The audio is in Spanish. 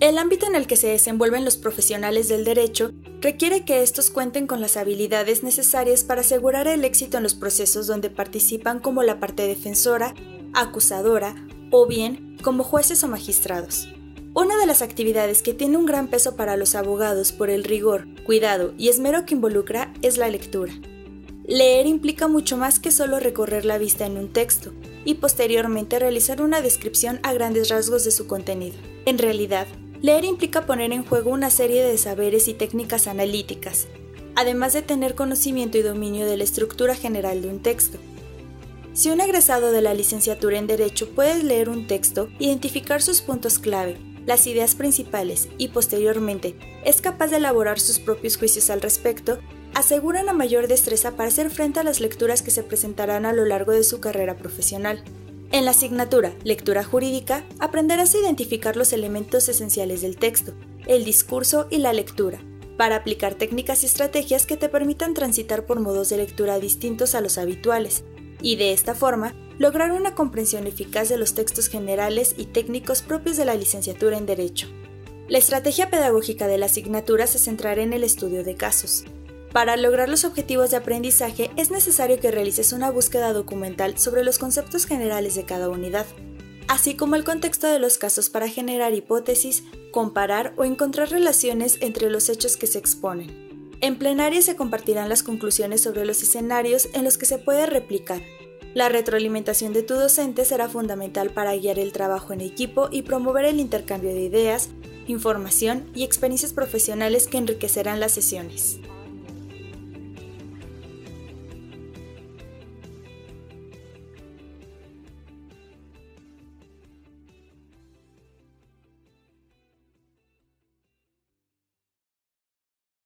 El ámbito en el que se desenvuelven los profesionales del derecho requiere que estos cuenten con las habilidades necesarias para asegurar el éxito en los procesos donde participan como la parte defensora, acusadora o bien como jueces o magistrados. Una de las actividades que tiene un gran peso para los abogados por el rigor, cuidado y esmero que involucra es la lectura. Leer implica mucho más que solo recorrer la vista en un texto y posteriormente realizar una descripción a grandes rasgos de su contenido. En realidad, leer implica poner en juego una serie de saberes y técnicas analíticas, además de tener conocimiento y dominio de la estructura general de un texto. Si un egresado de la licenciatura en Derecho puede leer un texto, identificar sus puntos clave, las ideas principales y posteriormente es capaz de elaborar sus propios juicios al respecto, asegura una mayor destreza para hacer frente a las lecturas que se presentarán a lo largo de su carrera profesional. En la asignatura Lectura Jurídica aprenderás a identificar los elementos esenciales del texto, el discurso y la lectura, para aplicar técnicas y estrategias que te permitan transitar por modos de lectura distintos a los habituales, y de esta forma lograr una comprensión eficaz de los textos generales y técnicos propios de la licenciatura en Derecho. La estrategia pedagógica de la asignatura se centrará en el estudio de casos. Para lograr los objetivos de aprendizaje es necesario que realices una búsqueda documental sobre los conceptos generales de cada unidad, así como el contexto de los casos para generar hipótesis, comparar o encontrar relaciones entre los hechos que se exponen. En plenaria se compartirán las conclusiones sobre los escenarios en los que se puede replicar. La retroalimentación de tu docente será fundamental para guiar el trabajo en equipo y promover el intercambio de ideas, información y experiencias profesionales que enriquecerán las sesiones.